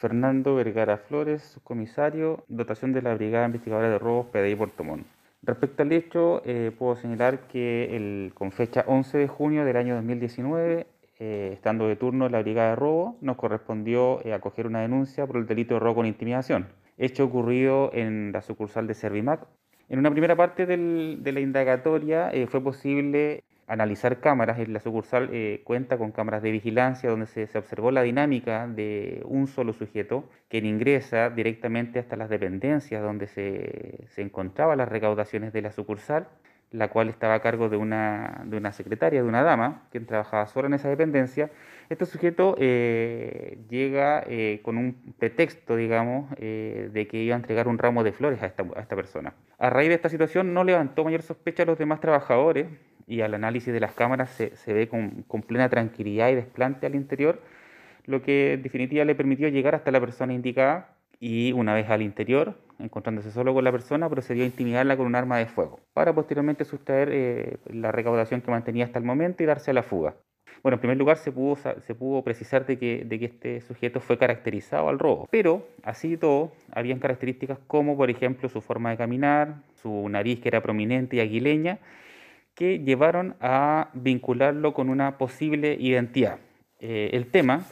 Fernando Vergara Flores, subcomisario, dotación de la Brigada Investigadora de Robos PDI Puerto Montt. Respecto al hecho, eh, puedo señalar que el, con fecha 11 de junio del año 2019, eh, estando de turno la Brigada de Robo, nos correspondió eh, acoger una denuncia por el delito de robo con intimidación, hecho ocurrido en la sucursal de Servimac. En una primera parte de la indagatoria fue posible analizar cámaras, la sucursal eh, cuenta con cámaras de vigilancia donde se, observó la dinámica de un solo sujeto que ingresa directamente hasta las dependencias donde se, encontraban las recaudaciones de la sucursal, la cual estaba a cargo de una, secretaria, de una dama, quien trabajaba sola en esa dependencia. Este sujeto eh, llega eh, con un pretexto, digamos, de que iba a entregar un ramo de flores a esta, a esta persona. A raíz de esta situación no levantó mayor sospecha a los demás trabajadores, y al análisis de las cámaras se, se ve con, con, plena tranquilidad y desplante al interior, lo que en definitiva le permitió llegar hasta la persona indicada y una vez al interior, encontrándose solo con la persona, procedió a intimidarla con un arma de fuego, para posteriormente sustraer eh, la recaudación que mantenía hasta el momento y darse a la fuga. Bueno, en primer lugar se pudo, se pudo precisar de que, de que este sujeto fue caracterizado al robo, pero así todo, habían características como, por ejemplo, su forma de caminar, su nariz que era prominente y aguileña, que llevaron a vincularlo con una posible identidad. Eh, el tema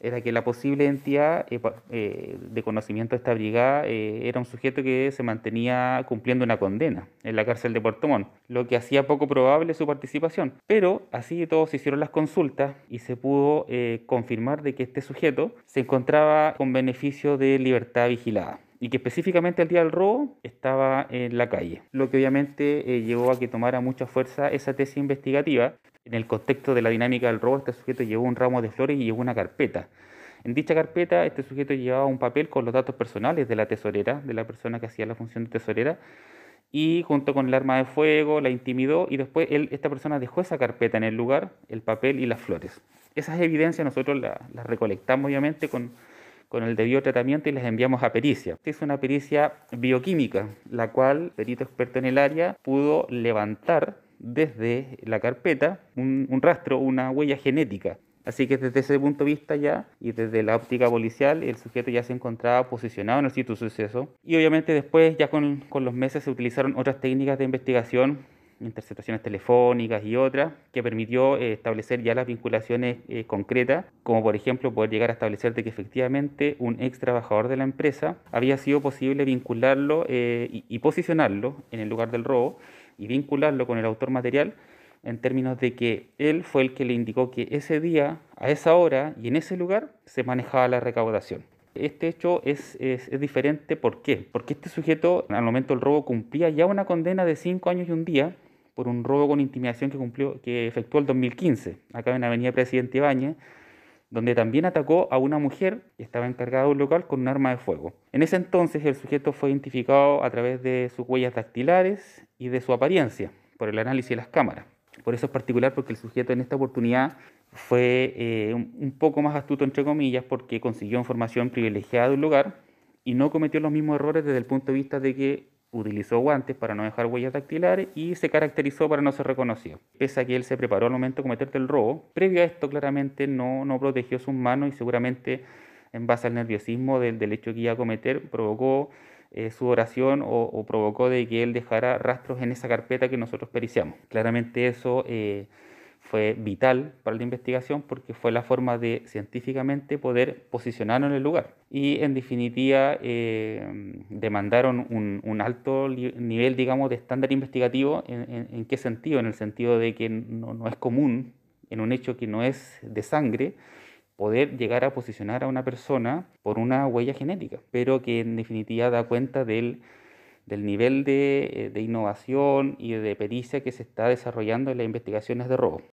era que la posible identidad eh, eh, de conocimiento de esta brigada era un sujeto que se mantenía cumpliendo una condena en la cárcel de Puerto Montt, lo que hacía poco probable su participación. Pero así todos se hicieron las consultas y se pudo confirmar de que este sujeto se encontraba con beneficio de libertad vigilada y que específicamente el día del robo estaba en la calle, lo que obviamente eh, llevó a que tomara mucha fuerza esa tesis investigativa. En el contexto de la dinámica del robo, este sujeto llevó un ramo de flores y llevó una carpeta. En dicha carpeta, este sujeto llevaba un papel con los datos personales de la tesorera, de la persona que hacía la función de tesorera, y junto con el arma de fuego la intimidó y después esta persona dejó esa carpeta en el lugar, el papel y las flores. Esas evidencias nosotros las recolectamos obviamente con con el debido tratamiento y les enviamos a pericia. Es una pericia bioquímica, la cual perito experto en el área pudo levantar desde la carpeta un, rastro, una huella genética. Así que desde ese punto de vista ya, y desde la óptica policial, el sujeto ya se encontraba posicionado en el sitio de suceso. Y obviamente después, ya con, con los meses, se utilizaron otras técnicas de investigación interceptaciones telefónicas y otras, que permitió eh, establecer ya las vinculaciones eh, concretas, como por ejemplo poder llegar a establecer de que efectivamente un ex trabajador de la empresa había sido posible vincularlo eh, y, posicionarlo en el lugar del robo y vincularlo con el autor material en términos de que él fue el que le indicó que ese día, a esa hora y en ese lugar se manejaba la recaudación. Este hecho es, es, es, diferente, ¿por qué? Porque este sujeto al momento del robo cumplía ya una condena de 5 años y un día por un robo con intimidación que, cumplió, que efectuó el 2015, acá en la avenida Presidente Ibáñez, donde también atacó a una mujer que estaba encargada de un local con un arma de fuego. En ese entonces el sujeto fue identificado a través de sus huellas dactilares y de su apariencia, por el análisis de las cámaras. Por eso es particular porque el sujeto en esta oportunidad fue eh, un poco más astuto, entre comillas, porque consiguió información privilegiada de un lugar y no cometió los mismos errores desde el punto de vista de que utilizó guantes para no dejar huellas dactilares y se caracterizó para no ser reconocido. Pese a que él se preparó al momento de cometerte el robo, previo a esto claramente no, no protegió sus manos y seguramente en base al nerviosismo del, del hecho que iba a cometer provocó eh, su oración o, o, provocó de que él dejara rastros en esa carpeta que nosotros periciamos. Claramente eso... Eh, fue vital para la investigación porque fue la forma de científicamente poder posicionarnos en el lugar. Y en definitiva eh, demandaron un, alto nivel, digamos, de estándar investigativo. ¿En, en, qué sentido? En el sentido de que no, no, es común, en un hecho que no es de sangre, poder llegar a posicionar a una persona por una huella genética, pero que en definitiva da cuenta del del nivel de, eh, de, innovación y de pericia que se está desarrollando en las investigaciones de robo.